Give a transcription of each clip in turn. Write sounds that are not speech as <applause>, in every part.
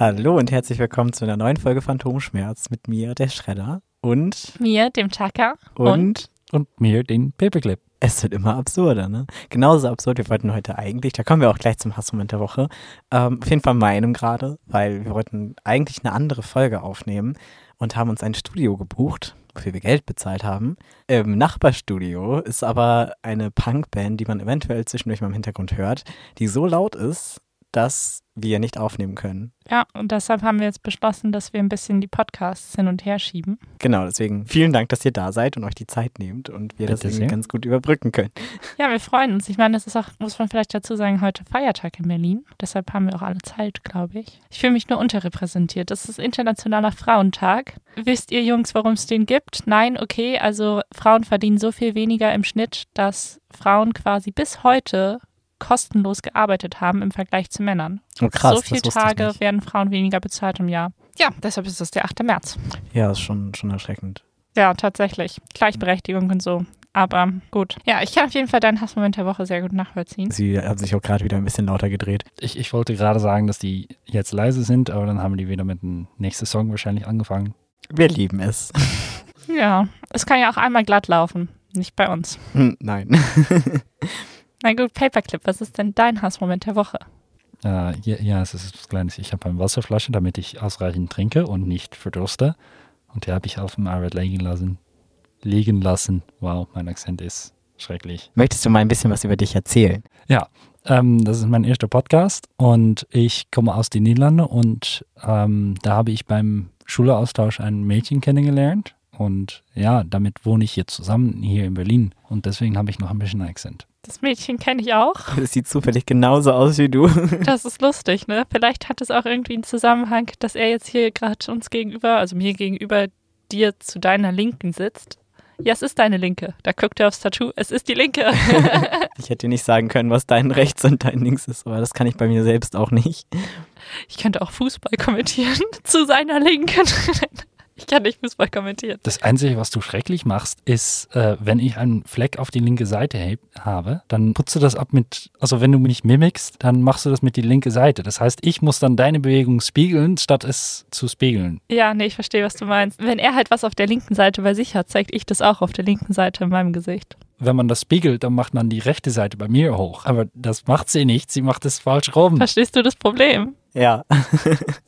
Hallo und herzlich willkommen zu einer neuen Folge Phantomschmerz mit mir, der Schredder und mir, dem Chaka und, und mir, den Paperclip. Es wird immer absurder, ne? Genauso absurd. Wir wollten heute eigentlich, da kommen wir auch gleich zum Hassmoment der Woche, ähm, auf jeden Fall meinem gerade, weil wir wollten eigentlich eine andere Folge aufnehmen und haben uns ein Studio gebucht, wofür wir Geld bezahlt haben. Im Nachbarstudio ist aber eine Punkband, die man eventuell zwischendurch mal im Hintergrund hört, die so laut ist, dass wir nicht aufnehmen können. Ja, und deshalb haben wir jetzt beschlossen, dass wir ein bisschen die Podcasts hin und her schieben. Genau, deswegen vielen Dank, dass ihr da seid und euch die Zeit nehmt und wir Bitte das irgendwie sehr. ganz gut überbrücken können. Ja, wir freuen uns. Ich meine, das ist auch, muss man vielleicht dazu sagen, heute Feiertag in Berlin. Deshalb haben wir auch alle Zeit, glaube ich. Ich fühle mich nur unterrepräsentiert. Das ist Internationaler Frauentag. Wisst ihr Jungs, warum es den gibt? Nein, okay. Also Frauen verdienen so viel weniger im Schnitt, dass Frauen quasi bis heute kostenlos gearbeitet haben im Vergleich zu Männern. Oh, krass, so viele Tage werden Frauen weniger bezahlt im Jahr. Ja, deshalb ist es der 8. März. Ja, ist schon, schon erschreckend. Ja, tatsächlich. Gleichberechtigung und so. Aber gut. Ja, ich kann auf jeden Fall deinen Hassmoment der Woche sehr gut nachvollziehen. Sie hat sich auch gerade wieder ein bisschen lauter gedreht. Ich, ich wollte gerade sagen, dass die jetzt leise sind, aber dann haben die wieder mit dem nächsten Song wahrscheinlich angefangen. Wir lieben es. ja, es kann ja auch einmal glatt laufen. Nicht bei uns. Hm, nein. <laughs> Na gut, Paperclip, was ist denn dein Hassmoment der Woche? Äh, ja, ja, es ist was Kleines. Ich habe eine Wasserflasche, damit ich ausreichend trinke und nicht verdurste. Und die habe ich auf dem Arbeit liegen lassen. Liegen lassen. Wow, mein Akzent ist schrecklich. Möchtest du mal ein bisschen was über dich erzählen? Ja, ähm, das ist mein erster Podcast und ich komme aus den Niederlanden und ähm, da habe ich beim Schulaustausch ein Mädchen kennengelernt. Und ja, damit wohne ich jetzt zusammen hier in Berlin. Und deswegen habe ich noch ein bisschen Akzent. Das Mädchen kenne ich auch. <laughs> Das sieht zufällig genauso aus wie du. <laughs> Das ist lustig, ne? Vielleicht hat es auch irgendwie einen Zusammenhang, dass er jetzt hier gerade uns gegenüber, also mir gegenüber, dir zu deiner Linken sitzt. Ja, es ist deine Linke. Da guckt er aufs Tattoo. Es ist die Linke. <laughs> ich hätte nicht sagen können, was dein rechts und dein links ist, aber das kann ich bei mir selbst auch nicht. Ich könnte auch Fußball kommentieren zu seiner Linken. Ich kann nicht Fußball kommentieren. Das Einzige, was du schrecklich machst, ist, äh, wenn ich einen Fleck auf die linke Seite habe, dann putzt du das ab mit, also wenn du mich mimikst, dann machst du das mit die linke Seite. Das heißt, ich muss dann deine Bewegung spiegeln, statt es zu spiegeln. Ja, nee, ich verstehe, was du meinst. Wenn er halt was auf der linken Seite bei sich hat, zeigt ich das auch auf der linken Seite in meinem Gesicht wenn man das spiegelt, dann macht man die rechte Seite bei mir hoch. Aber das macht sie nicht. Sie macht es falsch rum. Verstehst du das Problem? Ja.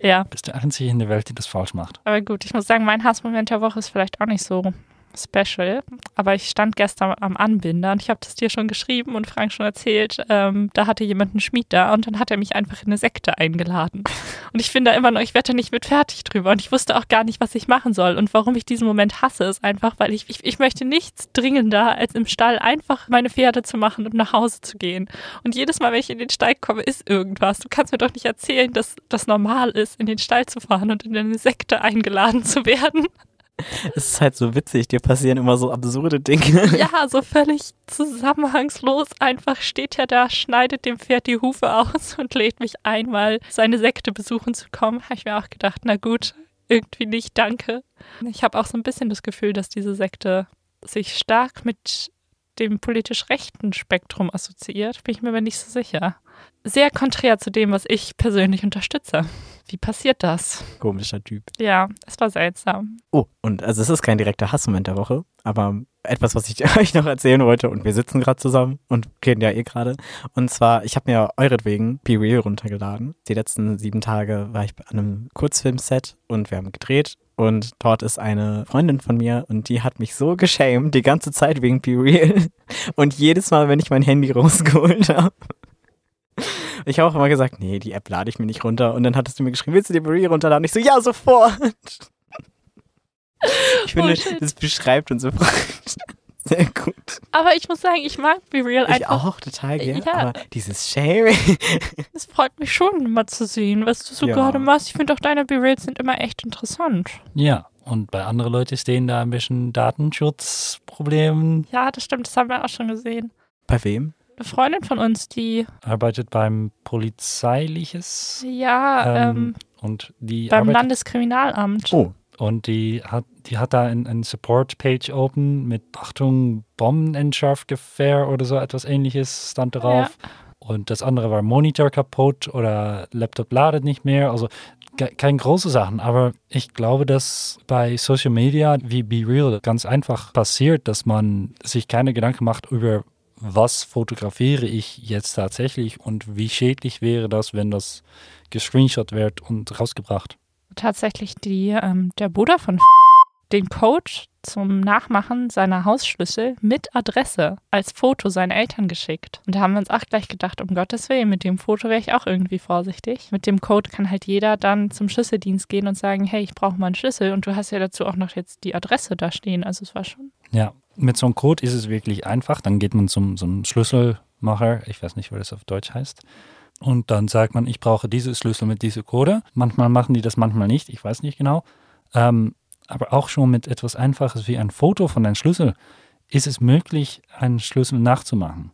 ja. Bist du einzige in der Welt, die das falsch macht. Aber gut, ich muss sagen, mein Hassmoment der Woche ist vielleicht auch nicht so Special, aber ich stand gestern am Anbinder und ich habe das dir schon geschrieben und Frank schon erzählt, ähm, da hatte jemand einen Schmied da und dann hat er mich einfach in eine Sekte eingeladen. <laughs> Und ich finde da immer noch, ich werde da nicht mit fertig drüber und ich wusste auch gar nicht, was ich machen soll. Und warum ich diesen Moment hasse, ist einfach, weil ich, ich, ich möchte nichts dringender, als im Stall einfach meine Pferde zu machen und nach Hause zu gehen. Und jedes Mal, wenn ich in den Stall komme, ist irgendwas. Du kannst mir doch nicht erzählen, dass das normal ist, in den Stall zu fahren und in eine Sekte eingeladen zu werden. <laughs> Es ist halt so witzig, dir passieren immer so absurde Dinge. <laughs> Ja, so völlig zusammenhangslos. Einfach steht er da, schneidet dem Pferd die Hufe aus <laughs> und lädt mich einmal, seine Sekte besuchen zu kommen. Habe ich mir auch gedacht, na gut, irgendwie nicht, danke. Ich habe auch so ein bisschen das Gefühl, dass diese Sekte sich stark mit dem politisch rechten Spektrum assoziiert, bin ich mir aber nicht so sicher. Sehr konträr zu dem, was ich persönlich unterstütze. Wie passiert das? Komischer Typ. Ja, es war seltsam. Oh, und also es ist kein direkter Hassmoment der Woche, aber etwas, was ich <laughs> euch noch erzählen wollte und wir sitzen gerade zusammen und reden ja eh gerade. Und zwar, ich habe mir euretwegen Be Real runtergeladen. Die letzten sieben Tage war ich an einem Kurzfilmset und wir haben gedreht und dort ist eine Freundin von mir und die hat mich so geschämt die ganze Zeit wegen Be Real. <laughs> Und jedes Mal, wenn ich mein Handy rausgeholt habe. Ich habe auch immer gesagt, nee, die App lade ich mir nicht runter. Und dann hattest du mir geschrieben, willst du die Real runterladen? Ich so, ja, sofort. Ich finde, oh, das beschreibt uns so sehr gut. Aber ich muss sagen, ich mag Be Real ich einfach. Ich auch total gerne. Ja. Aber dieses Shaming. Es freut mich schon, mal zu sehen, was du so ja. gerade machst. Ich finde auch deine Be Reals sind immer echt interessant. Ja, und bei anderen Leuten stehen da ein bisschen Datenschutzproblemen. Ja, das stimmt, das haben wir auch schon gesehen. Bei wem? Eine Freundin von uns, die Arbeitet beim Polizeiliches ja ähm, ähm, und die beim arbeitet, Landeskriminalamt. Oh, und die hat die hat da ein, ein Support-Page open mit Achtung Bombenentschärfgewehr oder so etwas ähnliches stand drauf. Und das andere war Monitor kaputt oder Laptop ladet nicht mehr. Also ke- keine große Sachen, aber ich glaube, dass bei Social Media wie Be Real ganz einfach passiert, dass man sich keine Gedanken macht über was fotografiere ich jetzt tatsächlich und wie schädlich wäre das, wenn das gescreenshot wird und rausgebracht. Tatsächlich die, ähm, der Bruder von den Code zum Nachmachen seiner Hausschlüssel mit Adresse als Foto seinen Eltern geschickt. Und da haben wir uns auch gleich gedacht, um Gottes Willen, mit dem Foto wäre ich auch irgendwie vorsichtig. Mit dem Code kann halt jeder dann zum Schlüsseldienst gehen und sagen, hey, ich brauche mal einen Schlüssel und du hast ja dazu auch noch jetzt die Adresse da stehen. Also es war schon. Ja, mit so einem Code ist es wirklich einfach. Dann geht man zum, zum Schlüsselmacher, ich weiß nicht, wie das auf Deutsch heißt. Und dann sagt man, ich brauche diese Schlüssel mit dieser Code. Manchmal machen die das, manchmal nicht, ich weiß nicht genau. Ähm, aber auch schon mit etwas Einfaches wie ein Foto von einem Schlüssel ist es möglich, einen Schlüssel nachzumachen.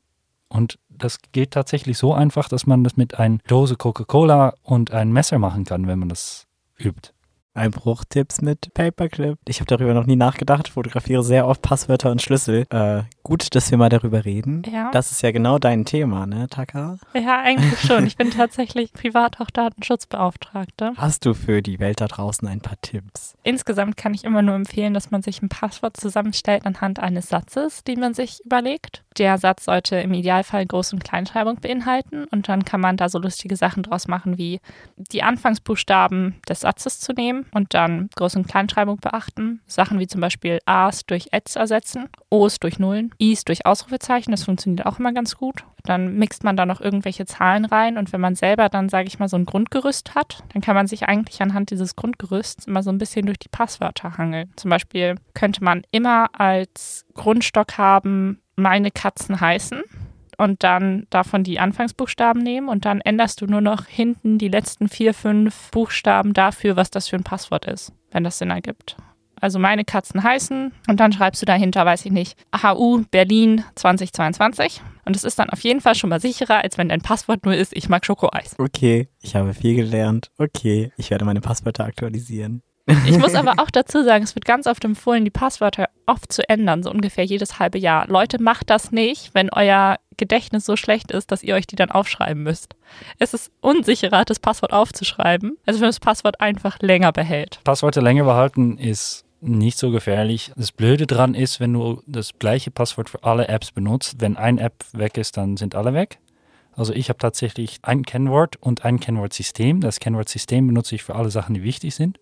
Und das geht tatsächlich so einfach, dass man das mit einer Dose Coca-Cola und einem Messer machen kann, wenn man das übt. Einbruchtipps mit Paperclip. Ich habe darüber noch nie nachgedacht, fotografiere sehr oft Passwörter und Schlüssel. Äh, gut, dass wir mal darüber reden. Ja. Das ist ja genau dein Thema, ne, Taka? Ja, eigentlich schon. Ich bin tatsächlich privat auch Datenschutzbeauftragte. Hast du für die Welt da draußen ein paar Tipps? Insgesamt kann ich immer nur empfehlen, dass man sich ein Passwort zusammenstellt anhand eines Satzes, den man sich überlegt. Der Satz sollte im Idealfall Groß- und Kleinschreibung beinhalten und dann kann man da so lustige Sachen draus machen, wie die Anfangsbuchstaben des Satzes zu nehmen und dann Groß- und Kleinschreibung beachten. Sachen wie zum Beispiel A's durch Äs ersetzen, O's durch Nullen, I's durch Ausrufezeichen, das funktioniert auch immer ganz gut. Dann mixt man da noch irgendwelche Zahlen rein und wenn man selber dann, sage ich mal, so ein Grundgerüst hat, dann kann man sich eigentlich anhand dieses Grundgerüsts immer so ein bisschen durch die Passwörter hangeln. Zum Beispiel könnte man immer als Grundstock haben, meine Katzen heißen und dann davon die Anfangsbuchstaben nehmen und dann änderst du nur noch hinten die letzten vier, fünf Buchstaben dafür, was das für ein Passwort ist, wenn das Sinn ergibt. Also meine Katzen heißen und dann schreibst du dahinter, weiß ich nicht, HU Berlin 2022 und es ist dann auf jeden Fall schon mal sicherer, als wenn dein Passwort nur ist, ich mag Schokoeis. Okay, ich habe viel gelernt. Okay, ich werde meine Passwörter aktualisieren. Ich muss aber <laughs> auch dazu sagen, es wird ganz oft empfohlen, die Passwörter oft zu ändern, so ungefähr jedes halbe Jahr. Leute, macht das nicht, wenn euer Gedächtnis so schlecht ist, dass ihr euch die dann aufschreiben müsst. Es ist unsicherer, das Passwort aufzuschreiben, als wenn man das Passwort einfach länger behält. Passwörter länger behalten ist nicht so gefährlich. Das Blöde dran ist, wenn du das gleiche Passwort für alle Apps benutzt, wenn ein App weg ist, dann sind alle weg. Also ich habe tatsächlich ein Kennwort und ein Kennwortsystem. Das Kennwortsystem benutze ich für alle Sachen, die wichtig sind.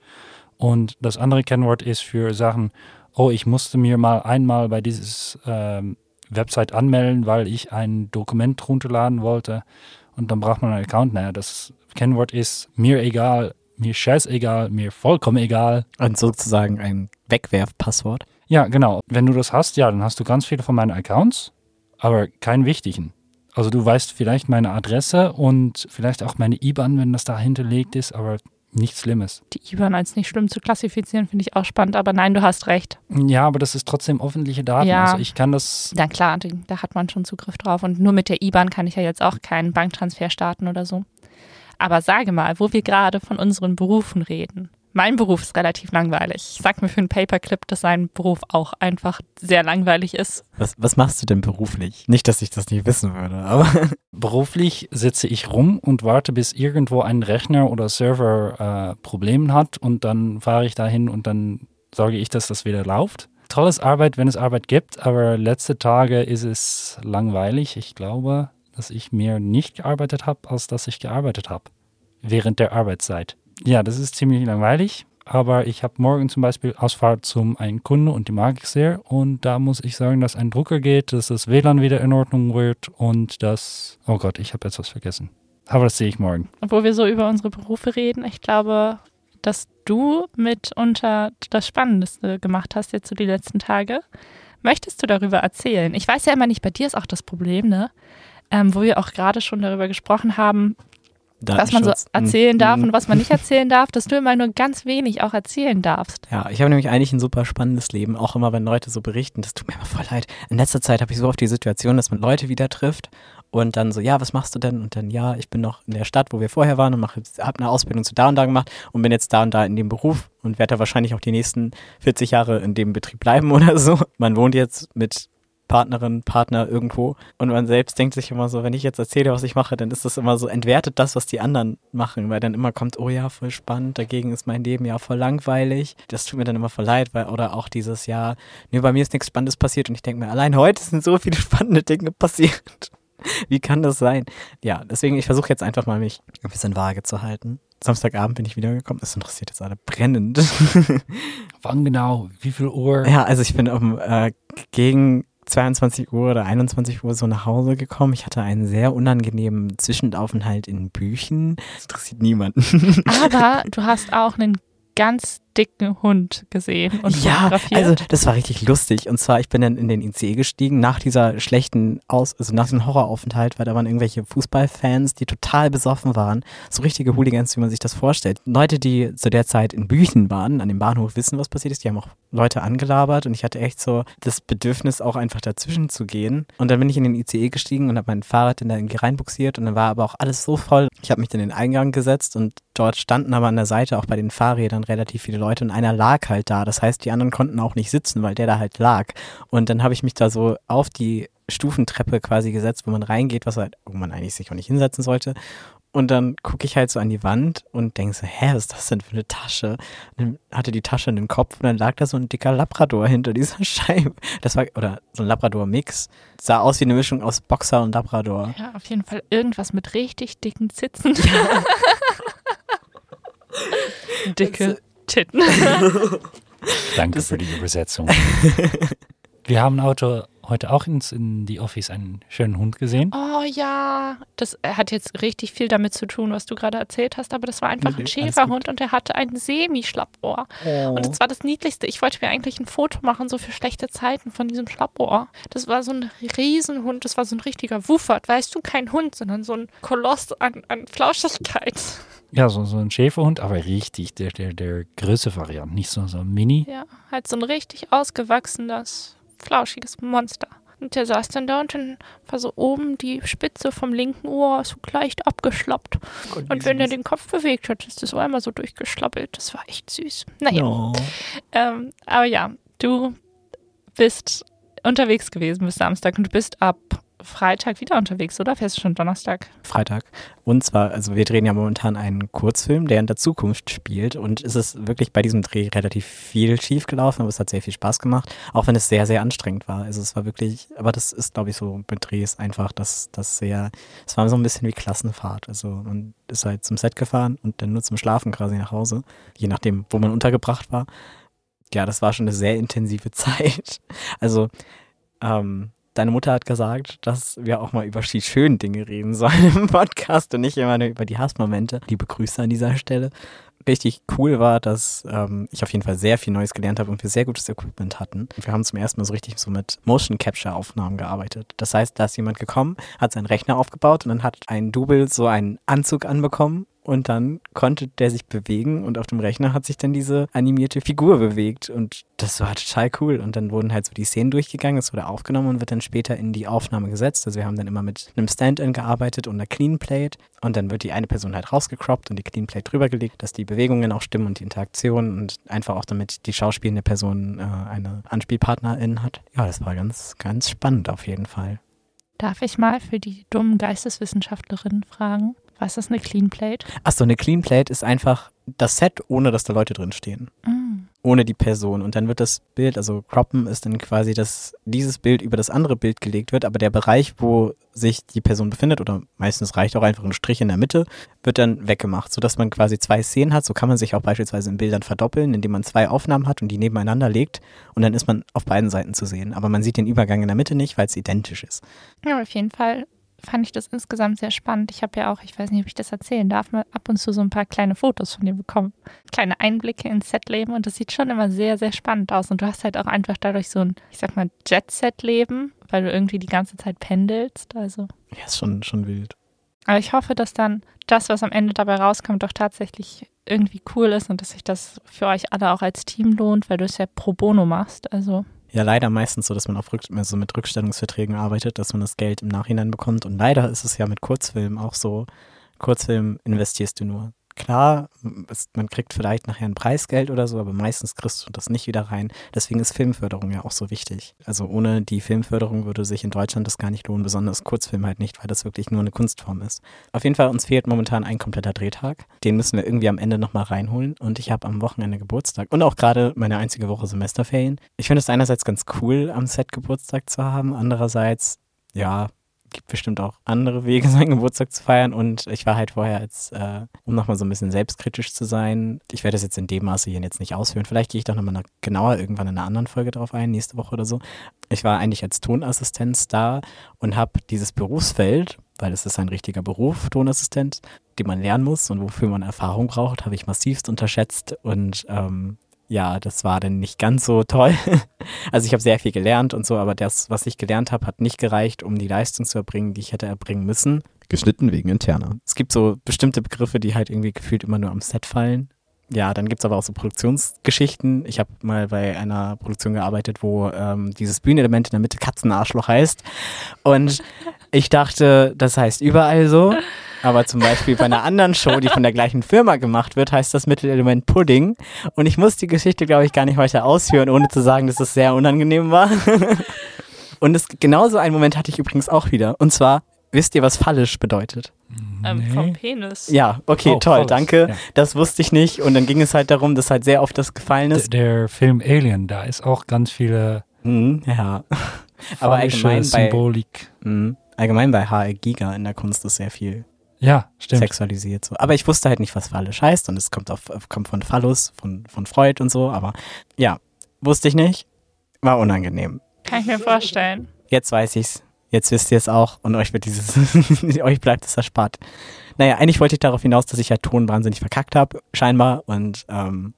Und das andere Kennwort ist für Sachen, oh, ich musste mir mal einmal bei dieses ähm, Website anmelden, weil ich ein Dokument runterladen wollte. Und dann braucht man einen Account. Naja, das Kennwort ist mir egal, mir scheißegal, mir vollkommen egal. Und sozusagen ein Wegwerfpasswort. Ja, genau. Wenn du das hast, ja, dann hast du ganz viele von meinen Accounts, aber keinen wichtigen. Also du weißt vielleicht meine Adresse und vielleicht auch meine IBAN, wenn das da hinterlegt ist, aber nichts Schlimmes. Die IBAN als nicht schlimm zu klassifizieren, finde ich auch spannend, aber nein, du hast recht. Ja, aber das ist trotzdem öffentliche Daten. Ja. Also ich kann das. Na klar, da hat man schon Zugriff drauf. Und nur mit der IBAN kann ich ja jetzt auch keinen Banktransfer starten oder so. Aber sage mal, wo wir gerade von unseren Berufen reden. Mein Beruf ist relativ langweilig. Ich sag mir für einen Paperclip, dass sein Beruf auch einfach sehr langweilig ist. Was, was machst du denn beruflich? Nicht, dass ich das nicht wissen würde, aber <laughs> Beruflich sitze ich rum und warte, bis irgendwo ein Rechner oder Server äh, Probleme hat und dann fahre ich dahin und dann sorge ich, dass das wieder läuft. Tolles Arbeit, wenn es Arbeit gibt, aber letzte Tage ist es langweilig. Ich glaube, dass ich mehr nicht gearbeitet habe, als dass ich gearbeitet habe während der Arbeitszeit. Ja, das ist ziemlich langweilig, aber ich habe morgen zum Beispiel Ausfahrt zum einen Kunde und die mag ich sehr und da muss ich sagen, dass ein Drucker geht, dass das WLAN wieder in Ordnung wird und dass, oh Gott, ich habe jetzt was vergessen. Aber das sehe ich morgen. Obwohl wir so über unsere Berufe reden, ich glaube, dass du mitunter das Spannendste gemacht hast jetzt so die letzten Tage. Möchtest du darüber erzählen? Ich weiß ja immer nicht, bei dir ist auch das Problem, ne? Ähm, wo wir auch gerade schon darüber gesprochen haben, was man so Datenschutz. erzählen darf Mhm. und was man nicht <laughs> erzählen darf, dass du immer nur ganz wenig auch erzählen darfst. Ja, ich habe nämlich eigentlich ein super spannendes Leben, auch immer wenn Leute so berichten, das tut mir immer voll leid. In letzter Zeit habe ich so oft die Situation, dass man Leute wieder trifft und dann so, ja, was machst du denn? Und dann, ja, ich bin noch in der Stadt, wo wir vorher waren und mache habe eine Ausbildung zu da und da gemacht und bin jetzt da und da in dem Beruf und werde da wahrscheinlich auch die nächsten 40 Jahre in dem Betrieb bleiben <laughs> oder so. Man wohnt jetzt mit Partnerin, Partner irgendwo und man selbst denkt sich immer so, wenn ich jetzt erzähle, was ich mache, dann ist das immer so, entwertet das, was die anderen machen, weil dann immer kommt, oh ja, voll spannend, dagegen ist mein Leben ja voll langweilig. Das tut mir dann immer voll leid, weil, oder auch dieses Jahr, nee, bei mir ist nichts Spannendes passiert und ich denke mir, allein heute sind so viele <laughs> spannende Dinge passiert. Wie kann das sein? Ja, deswegen, ich versuche jetzt einfach mal, mich ein bisschen vage zu halten. Samstagabend bin ich wiedergekommen. Das interessiert jetzt alle brennend. <laughs> Wann genau? Wie viel Uhr? Ja, also ich bin um, äh, gegen 22 Uhr oder 21 Uhr so nach Hause gekommen. Ich hatte einen sehr unangenehmen Zwischenaufenthalt in Büchen. Das interessiert niemanden. Aber <laughs> du hast auch einen ganz dicken Hund gesehen und ja, also das war richtig lustig. Und zwar, ich bin dann in den ICE gestiegen nach dieser schlechten Aus, also nach dem Horroraufenthalt, weil da waren irgendwelche Fußballfans, die total besoffen waren. So richtige Hooligans, wie man sich das vorstellt. Leute, die zu der Zeit in Büchen waren, an dem Bahnhof wissen, was passiert ist. Die haben auch Leute angelabert und ich hatte echt so das Bedürfnis, auch einfach dazwischen zu gehen. Und dann bin ich in den ICE gestiegen und habe mein Fahrrad dann da irgendwie reinbuxiert und dann war aber auch alles so voll. Ich habe mich dann in den Eingang gesetzt und dort standen aber an der Seite auch bei den Fahrrädern relativ viele Leute und einer lag halt da. Das heißt, die anderen konnten auch nicht sitzen, weil der da halt lag. Und dann habe ich mich da so auf die Stufentreppe quasi gesetzt, wo man reingeht, was halt, wo man eigentlich sich auch nicht hinsetzen sollte. Und dann gucke ich halt so an die Wand und denke so, hä, was ist das denn für eine Tasche? Und dann hatte die Tasche einen Kopf und dann lag da so ein dicker Labrador hinter dieser <laughs> Scheibe. Das war, oder so ein Labrador-Mix. Sah aus wie eine Mischung aus Boxer und Labrador. ja, auf jeden Fall irgendwas mit richtig dicken Zitzen. <laughs> Dicke Titten. <laughs> Danke Das- für die Übersetzung. <laughs> Wir haben Auto heute auch ins, in die Office einen schönen Hund gesehen. Oh ja, das hat jetzt richtig viel damit zu tun, was du gerade erzählt hast, aber das war einfach Nee, ein Schäferhund und der hatte ein Semi-Schlappohr. Und das war das Niedlichste. Ich wollte mir eigentlich ein Foto machen, so für schlechte Zeiten von diesem Schlappohr. Das war so ein Riesenhund, das war so ein richtiger Wuffert. Weißt du, kein Hund, sondern so ein Koloss an, an Flauschigkeit. Ja, so, so ein Schäferhund, aber richtig, der, der, der größte Variant, nicht so, so ein Mini. Ja, halt so ein richtig ausgewachsenes, flauschiges Monster. Und der saß dann da und dann war so oben die Spitze vom linken Ohr so leicht abgeschlappt. Und wenn er den Kopf bewegt hat, ist das Ohr einmal so durchgeschlappelt. Das war echt süß. Naja. Oh. Ähm, aber ja, du bist unterwegs gewesen bis Samstag und du bist ab Freitag wieder unterwegs, oder? Fährst du schon Donnerstag? Freitag. Und zwar, also wir drehen ja momentan einen Kurzfilm, der in der Zukunft spielt. Und es ist wirklich bei diesem Dreh relativ viel schief gelaufen, aber es hat sehr viel Spaß gemacht, auch wenn es sehr, sehr anstrengend war. Also es war wirklich, aber das ist, glaube ich, so mit Drehs einfach, dass das sehr, es war so ein bisschen wie Klassenfahrt. Also man ist halt zum Set gefahren und dann nur zum Schlafen quasi nach Hause, je nachdem, wo man untergebracht war. Ja, das war schon eine sehr intensive <laughs> Zeit. Also, ähm, deine Mutter hat gesagt, dass wir auch mal über die schönen Dinge reden sollen im Podcast und nicht immer nur über die Hassmomente. Liebe Grüße an dieser Stelle. Richtig cool war, dass ähm, ich auf jeden Fall sehr viel Neues gelernt habe und wir sehr gutes Equipment hatten. Wir haben zum ersten Mal so richtig so mit Motion Capture Aufnahmen gearbeitet. Das heißt, da ist jemand gekommen, hat seinen Rechner aufgebaut und dann hat ein Double so einen Anzug anbekommen und dann konnte der sich bewegen und auf dem Rechner hat sich dann diese animierte Figur bewegt und das war total cool. Und dann wurden halt so die Szenen durchgegangen, es wurde aufgenommen und wird dann später in die Aufnahme gesetzt. Also wir haben dann immer mit einem Stand-in gearbeitet und einer Clean Plate und dann wird die eine Person halt rausgecroppt und die Clean Plate drüber gelegt, dass die Bewegungen auch stimmen und die Interaktion und einfach auch damit die schauspielende Person äh, eine Anspielpartnerin hat. Ja, das war ganz, ganz spannend auf jeden Fall. Darf ich mal für die dummen Geisteswissenschaftlerinnen fragen? Was ist eine Clean Plate? Achso, eine Clean Plate ist einfach das Set, ohne dass da Leute drin stehen. Mm. ohne die Person. Und dann wird das Bild, also croppen ist dann quasi, dass dieses Bild über das andere Bild gelegt wird, aber der Bereich, wo sich die Person befindet, oder meistens reicht auch einfach ein Strich in der Mitte, wird dann weggemacht, sodass man quasi zwei Szenen hat. So kann man sich auch beispielsweise in Bildern verdoppeln, indem man zwei Aufnahmen hat und die nebeneinander legt und dann ist man auf beiden Seiten zu sehen. Aber man sieht den Übergang in der Mitte nicht, weil es identisch ist. Ja, auf jeden Fall fand ich das insgesamt sehr spannend. Ich habe ja auch, ich weiß nicht, ob ich das erzählen darf, mal ab und zu so ein paar kleine Fotos von dir bekommen. Kleine Einblicke ins Setleben und das sieht schon immer sehr, sehr spannend aus. Und du hast halt auch einfach dadurch so ein, ich sag mal, Jet-Set-Leben, weil du irgendwie die ganze Zeit pendelst. Also Ja, ist schon, schon wild. Aber ich hoffe, dass dann das, was am Ende dabei rauskommt, doch tatsächlich irgendwie cool ist und dass sich das für euch alle auch als Team lohnt, weil du es ja pro bono machst. Also Ja, leider meistens so, dass man auf Rück so mit Rückstellungsverträgen arbeitet, dass man das Geld im Nachhinein bekommt. Und leider ist es ja mit Kurzfilmen auch so. Kurzfilm investierst du nur. Klar, es, man kriegt vielleicht nachher ein Preisgeld oder so, aber meistens kriegst du das nicht wieder rein. Deswegen ist Filmförderung ja auch so wichtig. Also ohne die Filmförderung würde sich in Deutschland das gar nicht lohnen, besonders Kurzfilm halt nicht, weil das wirklich nur eine Kunstform ist. Auf jeden Fall, uns fehlt momentan ein kompletter Drehtag. Den müssen wir irgendwie am Ende nochmal reinholen. Und ich habe am Wochenende Geburtstag und auch gerade meine einzige Woche Semesterferien. Ich finde es einerseits ganz cool, am Set Geburtstag zu haben. Andererseits, ja, gibt bestimmt auch andere Wege, <laughs> seinen Geburtstag zu feiern. Und ich war halt vorher als, äh, um nochmal so ein bisschen selbstkritisch zu sein, ich werde das jetzt in dem Maße hier jetzt nicht ausführen. Vielleicht gehe ich doch nochmal genauer irgendwann in einer anderen Folge drauf ein, nächste Woche oder so. Ich war eigentlich als Tonassistenz da und habe dieses Berufsfeld, weil es ist ein richtiger Beruf, Tonassistent, den man lernen muss und wofür man Erfahrung braucht, habe ich massivst unterschätzt und ähm, ja, das war dann nicht ganz so toll. <laughs> Also ich habe sehr viel gelernt und so, aber das, was ich gelernt habe, hat nicht gereicht, um die Leistung zu erbringen, die ich hätte erbringen müssen. Geschnitten wegen interner. Es gibt so bestimmte Begriffe, die halt irgendwie gefühlt immer nur am Set fallen. Ja, dann gibt es aber auch so Produktionsgeschichten. Ich habe mal bei einer Produktion gearbeitet, wo ähm, dieses Bühnenelement in der Mitte Katzenarschloch heißt. Und ich dachte, das heißt überall so. Aber zum Beispiel bei einer anderen Show, die von der gleichen Firma gemacht wird, heißt das Mittelelement Pudding. Und ich muss die Geschichte, glaube ich, gar nicht heute ausführen, ohne zu sagen, dass es sehr unangenehm war. Und es, genauso einen Moment hatte ich übrigens auch wieder. Und zwar, wisst ihr, was fallisch bedeutet? ähm, Nee. vom Penis. Ja, okay, Oh, toll, falsch. danke. Ja. Das wusste ich nicht. Und dann ging es halt darum, dass halt sehr oft das gefallen D- ist. Der Film Alien, da ist auch ganz viele Mhm, ja. <laughs> Aber allgemein bei, Symbolik. mhm, allgemein bei HR Giga in der Kunst ist sehr viel Ja, stimmt. sexualisiert. So. Aber ich wusste halt nicht, was Phallisch heißt und es kommt, auf, kommt von Phallus, von, von Freud und so. Aber ja, wusste ich nicht. War unangenehm. Kann ich mir vorstellen. Jetzt weiß ich's. Jetzt wisst ihr es auch und euch wird dieses, <laughs> euch bleibt es erspart. Naja, eigentlich wollte ich darauf hinaus, dass ich halt Ton wahnsinnig verkackt habe, scheinbar. Und ähm,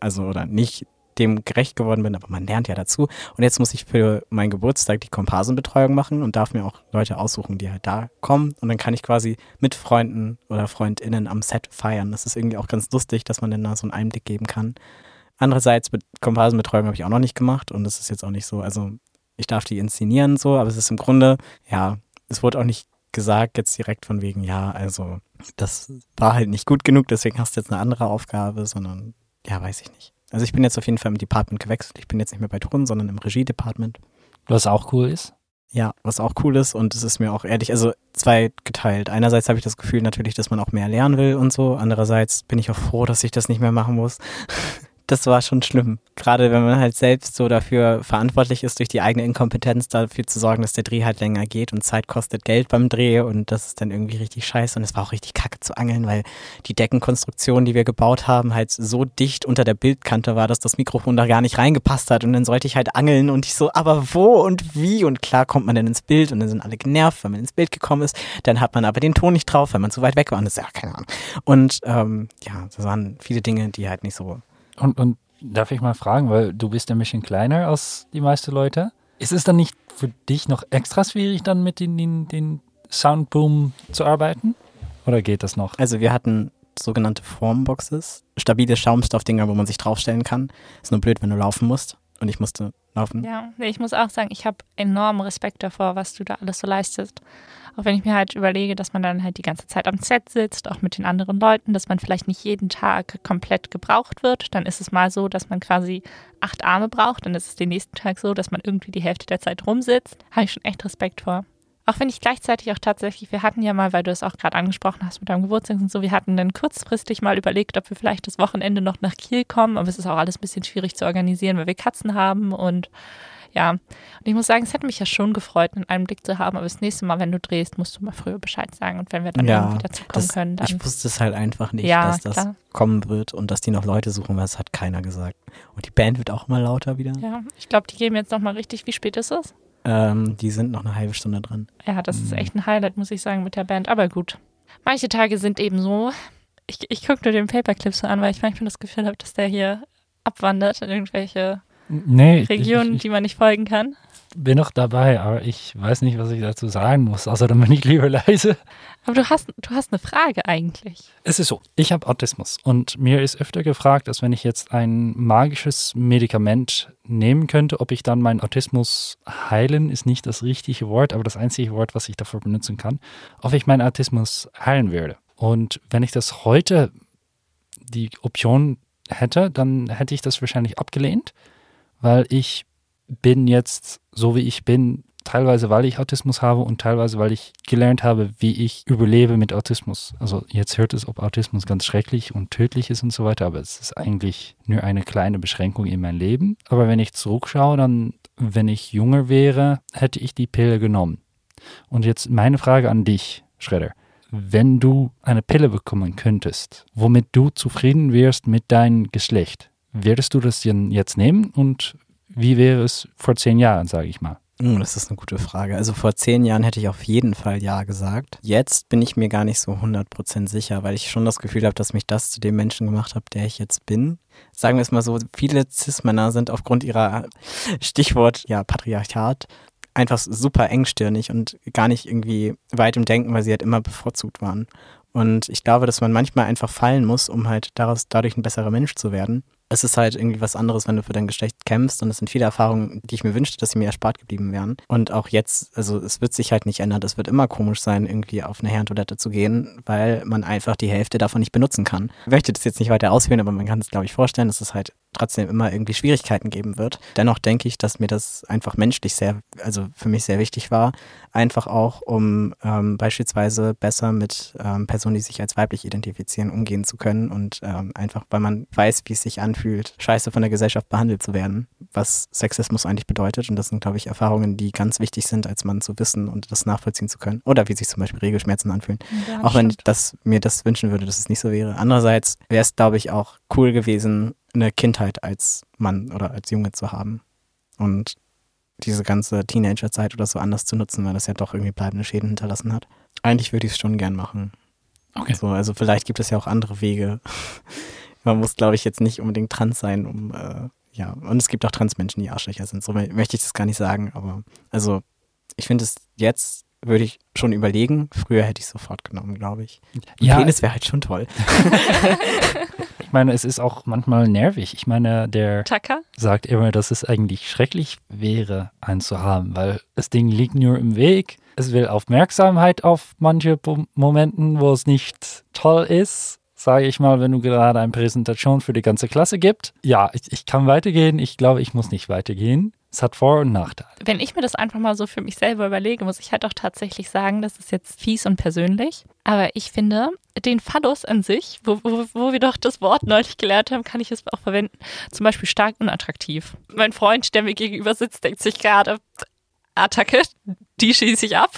also oder nicht dem gerecht geworden bin, aber man lernt ja dazu. Und jetzt muss ich für meinen Geburtstag die Komparsenbetreuung machen und darf mir auch Leute aussuchen, die halt da kommen. Und dann kann ich quasi mit Freunden oder FreundInnen am Set feiern. Das ist irgendwie auch ganz lustig, dass man dann da so einen Einblick geben kann. Andererseits, Be- Komparsenbetreuung habe ich auch noch nicht gemacht und das ist jetzt auch nicht so, also ich darf die inszenieren so, aber es ist im Grunde, ja, es wurde auch nicht gesagt jetzt direkt von wegen, ja, also das war halt nicht gut genug, deswegen hast du jetzt eine andere Aufgabe, sondern ja, weiß ich nicht. Also ich bin jetzt auf jeden Fall im Department gewechselt. Ich bin jetzt nicht mehr bei Ton, sondern im Regie-Department. Was auch cool ist. Ja, was auch cool ist und es ist mir auch ehrlich, also zweigeteilt. Einerseits habe ich das Gefühl natürlich, dass man auch mehr lernen will und so. Andererseits bin ich auch froh, dass ich das nicht mehr machen muss. <laughs> Das war schon schlimm. Gerade wenn man halt selbst so dafür verantwortlich ist, durch die eigene Inkompetenz dafür zu sorgen, dass der Dreh halt länger geht und Zeit kostet Geld beim Dreh und das ist dann irgendwie richtig scheiße und es war auch richtig kacke zu angeln, weil die Deckenkonstruktion, die wir gebaut haben, halt so dicht unter der Bildkante war, dass das Mikrofon da gar nicht reingepasst hat und dann sollte ich halt angeln und ich so, aber wo und wie und klar kommt man dann ins Bild und dann sind alle genervt, wenn man ins Bild gekommen ist, dann hat man aber den Ton nicht drauf, weil man zu weit weg war und das ist ja keine Ahnung. Und ähm, ja, das waren viele Dinge, die halt nicht so Und, und darf ich mal fragen, weil du bist ein bisschen kleiner als die meisten Leute. Ist es dann nicht für dich noch extra schwierig, dann mit den, den, den Soundboom zu arbeiten? Oder geht das noch? Also wir hatten sogenannte Formboxes, stabile Schaumstoffdinger, wo man sich draufstellen kann. Ist nur blöd, wenn du laufen musst. Und ich musste laufen. Ja, ich muss auch sagen, ich habe enormen Respekt davor, was du da alles so leistest. Auch wenn ich mir halt überlege, dass man dann halt die ganze Zeit am Set sitzt, auch mit den anderen Leuten, dass man vielleicht nicht jeden Tag komplett gebraucht wird. Dann ist es mal so, dass man quasi acht Arme braucht. Dann ist es den nächsten Tag so, dass man irgendwie die Hälfte der Zeit rumsitzt. Habe ich schon echt Respekt vor. Auch wenn ich gleichzeitig auch tatsächlich, wir hatten ja mal, weil du es auch gerade angesprochen hast mit deinem Geburtstag und so, wir hatten dann kurzfristig mal überlegt, ob wir vielleicht das Wochenende noch nach Kiel kommen, aber es ist auch alles ein bisschen schwierig zu organisieren, weil wir Katzen haben und ja. Und ich muss sagen, es hätte mich ja schon gefreut, einen Einblick zu haben, aber das nächste Mal, wenn du drehst, musst du mal früher Bescheid sagen und wenn wir dann Ja, irgendwie dazu kommen Das, können, dann. ich wusste es halt einfach nicht, Ja, dass das klar. kommen wird und dass die noch Leute suchen, weil das hat keiner gesagt. Und die Band wird auch immer lauter wieder. Ja, ich glaube, die geben jetzt nochmal richtig. Wie spät ist es? Ähm, die sind noch eine halbe Stunde dran. Ja, das ist Mhm. echt ein Highlight, muss ich sagen, mit der Band. Aber gut. Manche Tage sind eben so. Ich, ich gucke nur den Paperclip so an, weil ich manchmal das Gefühl habe, dass der hier abwandert in irgendwelche Nee, Regionen, ich, ich die man nicht folgen kann? bin noch dabei, aber ich weiß nicht, was ich dazu sagen muss. Also dann bin ich lieber leise. Aber du hast, du hast eine Frage eigentlich. Es ist so, ich habe Autismus und mir ist öfter gefragt, dass wenn ich jetzt ein magisches Medikament nehmen könnte, ob ich dann meinen Autismus heilen, ist nicht das richtige Wort, aber das einzige Wort, was ich dafür benutzen kann, ob ich meinen Autismus heilen würde. Und wenn ich das heute die Option hätte, dann hätte ich das wahrscheinlich abgelehnt, weil ich bin jetzt so wie ich bin, teilweise weil ich Autismus habe und teilweise weil ich gelernt habe, wie ich überlebe mit Autismus. Also jetzt hört es, ob Autismus ganz schrecklich und tödlich ist und so weiter, aber es ist eigentlich nur eine kleine Beschränkung in mein Leben. Aber wenn ich zurückschaue, dann, wenn ich jünger wäre, hätte ich die Pille genommen. Und jetzt meine Frage an dich, Schredder. Wenn du eine Pille bekommen könntest, womit du zufrieden wärst mit deinem Geschlecht, würdest du das denn jetzt nehmen und wie wäre es vor zehn Jahren, sage ich mal? Hm, Das ist eine gute Frage. Also vor zehn Jahren hätte ich auf jeden Fall Ja gesagt. Jetzt bin ich mir gar nicht so 100% sicher, weil ich schon das Gefühl habe, dass mich das zu dem Menschen gemacht hat, der ich jetzt bin. Sagen wir es mal so, viele Cis-Männer sind aufgrund ihrer, <laughs> Stichwort, ja, Patriarchat, einfach super engstirnig und gar nicht irgendwie weit im Denken, weil sie halt immer bevorzugt waren. Und ich glaube, dass man manchmal einfach fallen muss, um halt daraus, dadurch ein besserer Mensch zu werden. Es ist halt irgendwie was anderes, wenn du für dein Geschlecht kämpfst und es sind viele Erfahrungen, die ich mir wünschte, dass sie mir erspart geblieben wären. Und auch jetzt, also es wird sich halt nicht ändern. Es wird immer komisch sein, irgendwie auf eine Herrentoilette zu gehen, weil man einfach die Hälfte davon nicht benutzen kann. Ich möchte das jetzt nicht weiter ausführen, aber man kann es, glaube ich, vorstellen, es halt trotzdem immer irgendwie Schwierigkeiten geben wird. Dennoch denke ich, dass mir das einfach menschlich sehr, also für mich sehr wichtig war. Einfach auch, um ähm, beispielsweise besser mit ähm, Personen, die sich als weiblich identifizieren, umgehen zu können und ähm, einfach, weil man weiß, wie es sich anfühlt, scheiße von der Gesellschaft behandelt zu werden, was Sexismus eigentlich bedeutet. Und das sind, glaube ich, Erfahrungen, die ganz wichtig sind, als Mann zu wissen und das nachvollziehen zu können. Oder wie sich zum Beispiel Regelschmerzen anfühlen. Ja, Auch wenn ich das, mir das wünschen würde, dass es nicht so wäre. Andererseits wäre es, glaube ich, auch cool gewesen, eine Kindheit als Mann oder als Junge zu haben. Und diese ganze Teenagerzeit oder so anders zu nutzen, weil das ja doch irgendwie bleibende Schäden hinterlassen hat. Eigentlich würde ich es schon gern machen. Okay. So, also vielleicht gibt es ja auch andere Wege. <laughs> Man muss, glaube ich, jetzt nicht unbedingt trans sein, um äh, ja, und es gibt auch Transmenschen, die Arschlöcher sind. So mö- möchte ich das gar nicht sagen, aber also ich finde es jetzt würde ich schon überlegen. Früher hätte ich es sofort genommen, glaube ich. Ein Ja, Penis wäre halt schon toll. <laughs> <laughs> ich meine, es ist auch manchmal nervig. Ich meine, der Tucker? sagt immer, dass es eigentlich schrecklich wäre, einen zu haben, weil das Ding liegt nur im Weg. Es will Aufmerksamkeit auf manche Momenten, wo es nicht toll ist. Sage ich mal, wenn du gerade eine Präsentation für die ganze Klasse gibt. Ja, ich, ich kann weitergehen. Ich glaube, ich muss nicht weitergehen. Es hat Vor- und Nachteile. Wenn ich mir das einfach mal so für mich selber überlege, muss ich halt auch tatsächlich sagen, das ist jetzt fies und persönlich. Aber ich finde, den Phallus an sich, wo, wo, wo wir doch das Wort neulich gelernt haben, kann ich es auch verwenden. Zum Beispiel stark unattraktiv. Mein Freund, der mir gegenüber sitzt, denkt sich gerade, Attacke, die schieße ich ab.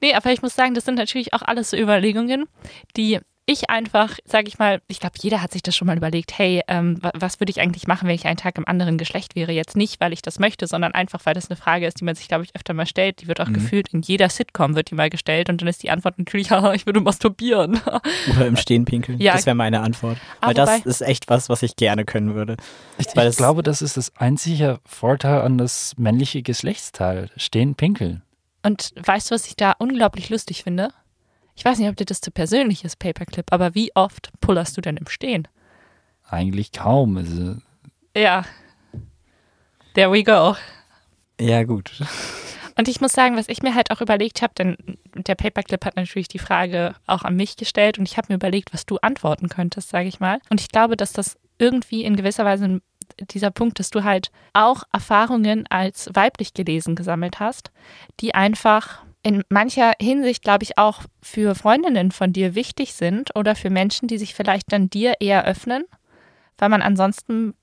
nee, aber ich muss sagen, das sind natürlich auch alles so Überlegungen, die ich einfach, sage ich mal, ich glaube, jeder hat sich das schon mal überlegt, hey, ähm, wa- was würde ich eigentlich machen, wenn ich einen Tag im anderen Geschlecht wäre? Jetzt nicht, weil ich das möchte, sondern einfach, weil das eine Frage ist, die man sich, glaube ich, öfter mal stellt. Die wird auch Mhm. gefühlt in jeder Sitcom wird die mal gestellt und dann ist die Antwort natürlich, <laughs> haha, ich würde masturbieren. <laughs> Oder im Stehen pinkeln. Ja. Das wäre meine Antwort. Weil das ist echt was, was ich gerne können würde. Ich, Weil ich glaube, das ist das einzige Vorteil an das männliche Geschlechtsteil. Stehen, pinkeln. Und weißt du, was ich da unglaublich lustig finde? Ich weiß nicht, ob dir das zu persönlich ist, Paperclip, aber wie oft pullerst du denn im Stehen? Eigentlich kaum. Also, Ja. There we go. Ja, gut. Und ich muss sagen, was ich mir halt auch überlegt habe, denn der Paperclip hat natürlich die Frage auch an mich gestellt und ich habe mir überlegt, was du antworten könntest, sage ich mal. Und ich glaube, dass das irgendwie in gewisser Weise dieser Punkt, dass du halt auch Erfahrungen als weiblich gelesen gesammelt hast, die einfach in mancher Hinsicht, glaube ich, auch für Freundinnen von dir wichtig sind oder für Menschen, die sich vielleicht dann dir eher öffnen, weil man ansonsten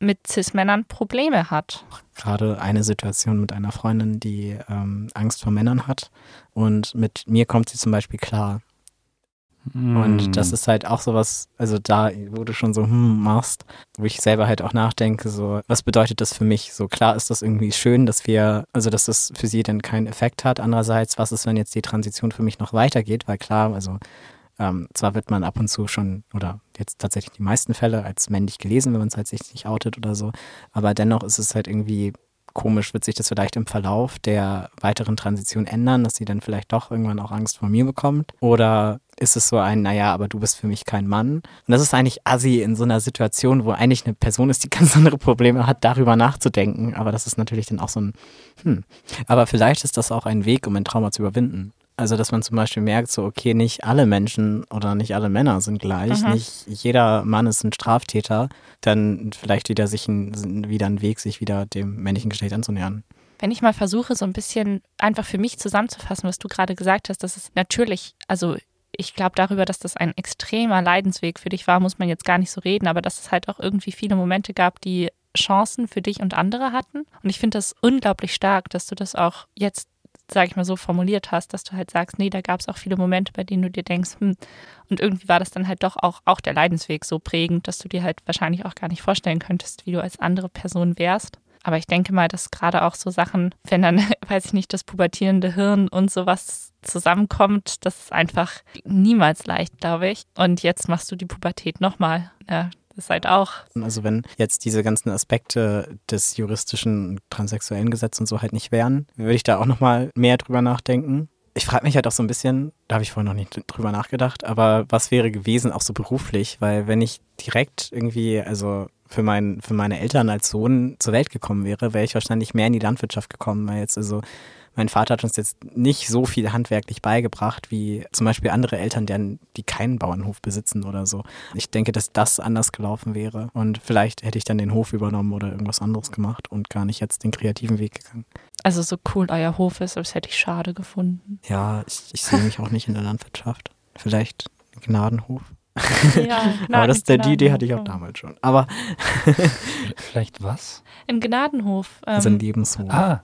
mit Cis-Männern Probleme hat. Gerade eine Situation mit einer Freundin, die ähm, Angst vor Männern hat. Und mit mir kommt sie zum Beispiel klar. Mm, Und das ist halt auch sowas, also da, wo du schon so hm machst, wo ich selber halt auch nachdenke, so, was bedeutet das für mich? So klar ist das irgendwie schön, dass wir, also dass das für sie dann keinen Effekt hat. Andererseits, was ist, wenn jetzt die Transition für mich noch weitergeht? Weil klar, also Ähm, zwar wird man ab und zu schon, oder jetzt tatsächlich die meisten Fälle, als männlich gelesen, wenn man es halt sich nicht outet oder so, aber dennoch ist es halt irgendwie komisch, wird sich das vielleicht im Verlauf der weiteren Transition ändern, dass sie dann vielleicht doch irgendwann auch Angst vor mir bekommt? Oder ist es so ein, naja, aber du bist für mich kein Mann? Und das ist eigentlich assi in so einer Situation, wo eigentlich eine Person ist, die <laughs> ganz andere Probleme hat, darüber nachzudenken. Aber das ist natürlich dann auch so ein, hm. Aber vielleicht ist das auch ein Weg, um ein Trauma zu überwinden. Also, dass man zum Beispiel merkt, so, okay, nicht alle Menschen oder nicht alle Männer sind gleich, Mhm. nicht jeder Mann ist ein Straftäter, dann vielleicht wieder sich ein, wieder ein Weg, sich wieder dem männlichen Geschlecht anzunähern. Wenn ich mal versuche, so ein bisschen einfach für mich zusammenzufassen, was du gerade gesagt hast, das ist natürlich, also ich glaube darüber, dass das ein extremer Leidensweg für dich war, muss man jetzt gar nicht so reden, aber dass es halt auch irgendwie viele Momente gab, die Chancen für dich und andere hatten. Und ich finde das unglaublich stark, dass du das auch jetzt, sage ich mal so, formuliert hast, dass du halt sagst, nee, da gab es auch viele Momente, bei denen du dir denkst, hm, und irgendwie war das dann halt doch auch, auch der Leidensweg so prägend, dass du dir halt wahrscheinlich auch gar nicht vorstellen könntest, wie du als andere Person wärst. Aber ich denke mal, dass gerade auch so Sachen, wenn dann, <laughs> weiß ich nicht, das pubertierende Hirn und sowas zusammenkommt, das ist einfach niemals leicht, glaube ich. Und jetzt machst du die Pubertät nochmal. Ja, das halt auch. Also wenn jetzt diese ganzen Aspekte des juristischen transsexuellen Gesetzes und so halt nicht wären, würde ich da auch nochmal mehr drüber nachdenken. Ich frage mich halt auch so ein bisschen, da habe ich vorhin noch nicht drüber nachgedacht, aber was wäre gewesen, auch so beruflich, weil wenn ich direkt irgendwie, also für, mein, für meine Eltern als Sohn zur Welt gekommen wäre, wäre ich wahrscheinlich mehr in die Landwirtschaft gekommen, weil jetzt also mein Vater hat uns jetzt nicht so viel handwerklich beigebracht wie zum Beispiel andere Eltern, deren, die keinen Bauernhof besitzen oder so. Ich denke, dass das anders gelaufen wäre und vielleicht hätte ich dann den Hof übernommen oder irgendwas anderes gemacht und gar nicht jetzt den kreativen Weg gegangen. Also so cool euer Hof ist, das hätte ich schade gefunden. Ja, ich, ich sehe mich auch nicht in der Landwirtschaft. Vielleicht Gnadenhof. Ja, <laughs> Aber das, die Idee hatte ich auch damals schon. Aber <laughs> Vielleicht was? Ein Gnadenhof, ähm, also ein Lebenshof. Ah,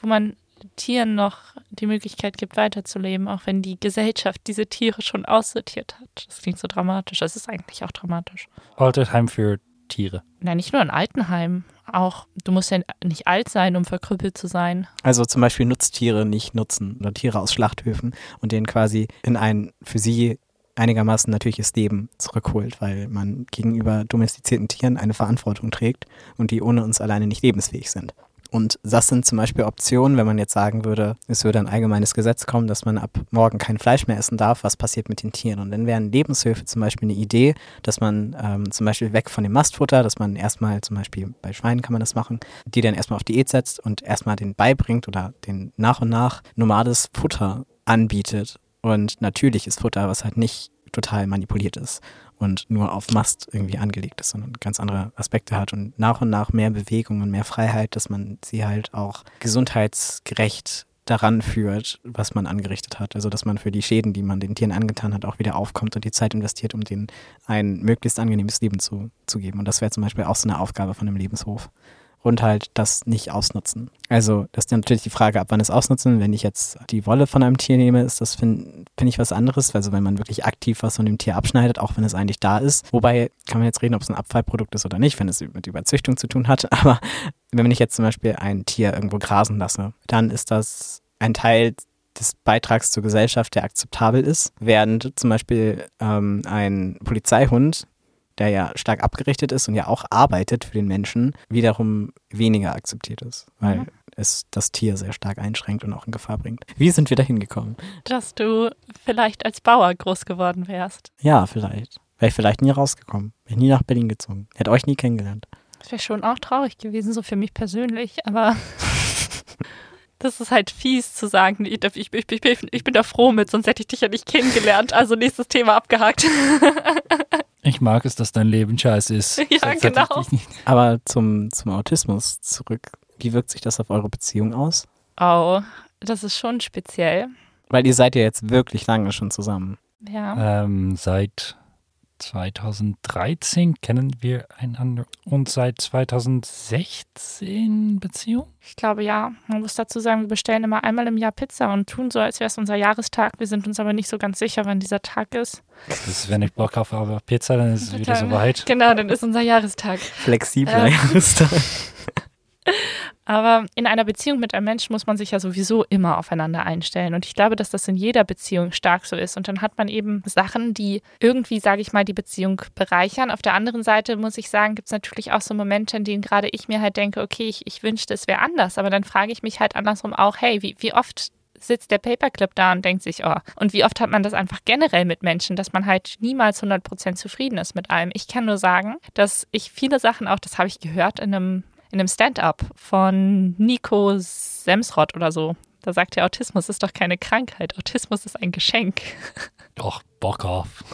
wo man Tieren noch die Möglichkeit gibt, weiterzuleben, auch wenn die Gesellschaft diese Tiere schon aussortiert hat. Das klingt so dramatisch. Das ist eigentlich auch dramatisch. Altersheim für Tiere. Nein, nicht nur ein Altenheim. Auch, du musst ja nicht alt sein, um verkrüppelt zu sein. Also zum Beispiel Nutztiere nicht nutzen oder Tiere aus Schlachthöfen und denen quasi in ein für sie einigermaßen natürliches Leben zurückholt, weil man gegenüber domestizierten Tieren eine Verantwortung trägt und die ohne uns alleine nicht lebensfähig sind. Und das sind zum Beispiel Optionen, wenn man jetzt sagen würde, es würde ein allgemeines Gesetz kommen, dass man ab morgen kein Fleisch mehr essen darf, was passiert mit den Tieren? Und dann wären Lebenshöfe zum Beispiel eine Idee, dass man ähm, zum Beispiel weg von dem Mastfutter, dass man erstmal zum Beispiel bei Schweinen kann man das machen, die dann erstmal auf Diät setzt und erstmal den beibringt oder den nach und nach normales Futter anbietet und natürliches Futter, was halt nicht total manipuliert ist und nur auf Mast irgendwie angelegt ist, sondern ganz andere Aspekte hat und nach und nach mehr Bewegung und mehr Freiheit, dass man sie halt auch gesundheitsgerecht daran führt, was man angerichtet hat. Also dass man für die Schäden, die man den Tieren angetan hat, auch wieder aufkommt und die Zeit investiert, um denen ein möglichst angenehmes Leben zu, zu geben. Und das wäre zum Beispiel auch so eine Aufgabe von einem Lebenshof. Und halt das nicht ausnutzen. Also, das ist natürlich die Frage, ab wann es ausnutzen. Wenn ich jetzt die Wolle von einem Tier nehme, ist das, finde find ich, was anderes. Also, wenn man wirklich aktiv was von dem Tier abschneidet, auch wenn es eigentlich da ist. Wobei, kann man jetzt reden, ob es ein Abfallprodukt ist oder nicht, wenn es mit Überzüchtung zu tun hat. <laughs> Aber wenn ich jetzt zum Beispiel ein Tier irgendwo grasen lasse, dann ist das ein Teil des Beitrags zur Gesellschaft, der akzeptabel ist. Während zum Beispiel ähm, ein Polizeihund der ja stark abgerichtet ist und ja auch arbeitet für den Menschen, wiederum weniger akzeptiert ist, weil Mhm. es das Tier sehr stark einschränkt und auch in Gefahr bringt. Wie sind wir da hingekommen? Dass du vielleicht als Bauer groß geworden wärst. Ja, vielleicht. Wäre ich vielleicht nie rausgekommen. Wäre nie nach Berlin gezogen. Hätte euch nie kennengelernt. Das wäre schon auch traurig gewesen, so für mich persönlich, aber <laughs> das ist halt fies zu sagen, ich, ich, ich, ich, ich bin da froh mit, sonst hätte ich dich ja nicht kennengelernt. Also nächstes Thema abgehakt. <laughs> Ich mag es, dass dein Leben scheiße ist. <laughs> Ja, genau. Aber zum, zum Autismus zurück. Wie wirkt sich das auf eure Beziehung aus? Oh, das ist schon speziell. Weil ihr seid ja jetzt wirklich lange schon zusammen. Ja. Ähm, seit 2013 kennen wir einander und seit 2016 Beziehung. Ich glaube ja. Man muss dazu sagen, wir bestellen immer einmal im Jahr Pizza und tun so, als wäre es unser Jahrestag. Wir sind uns aber nicht so ganz sicher, wann dieser Tag ist. Das ist, wenn ich Bock auf aber Pizza, dann ist es <laughs> wieder soweit. Genau, dann ist unser Jahrestag. Flexibler Äh. Jahrestag. <laughs> Aber in einer Beziehung mit einem Menschen muss man sich ja sowieso immer aufeinander einstellen. Und ich glaube, dass das in jeder Beziehung stark so ist. Und dann hat man eben Sachen, die irgendwie, sage ich mal, die Beziehung bereichern. Auf der anderen Seite muss ich sagen, gibt es natürlich auch so Momente, in denen gerade ich mir halt denke, okay, ich, ich wünschte, es wäre anders. Aber dann frage ich mich halt andersrum auch, hey, wie, wie oft sitzt der Paperclip da und denkt sich, oh. Und wie oft hat man das einfach generell mit Menschen, dass man halt niemals 100% zufrieden ist mit allem. Ich kann nur sagen, dass ich viele Sachen auch, das habe ich gehört in einem, in einem Stand-up von Nico Semsrott oder so. Da sagt er, Autismus ist doch keine Krankheit, Autismus ist ein Geschenk. Doch, Bock auf.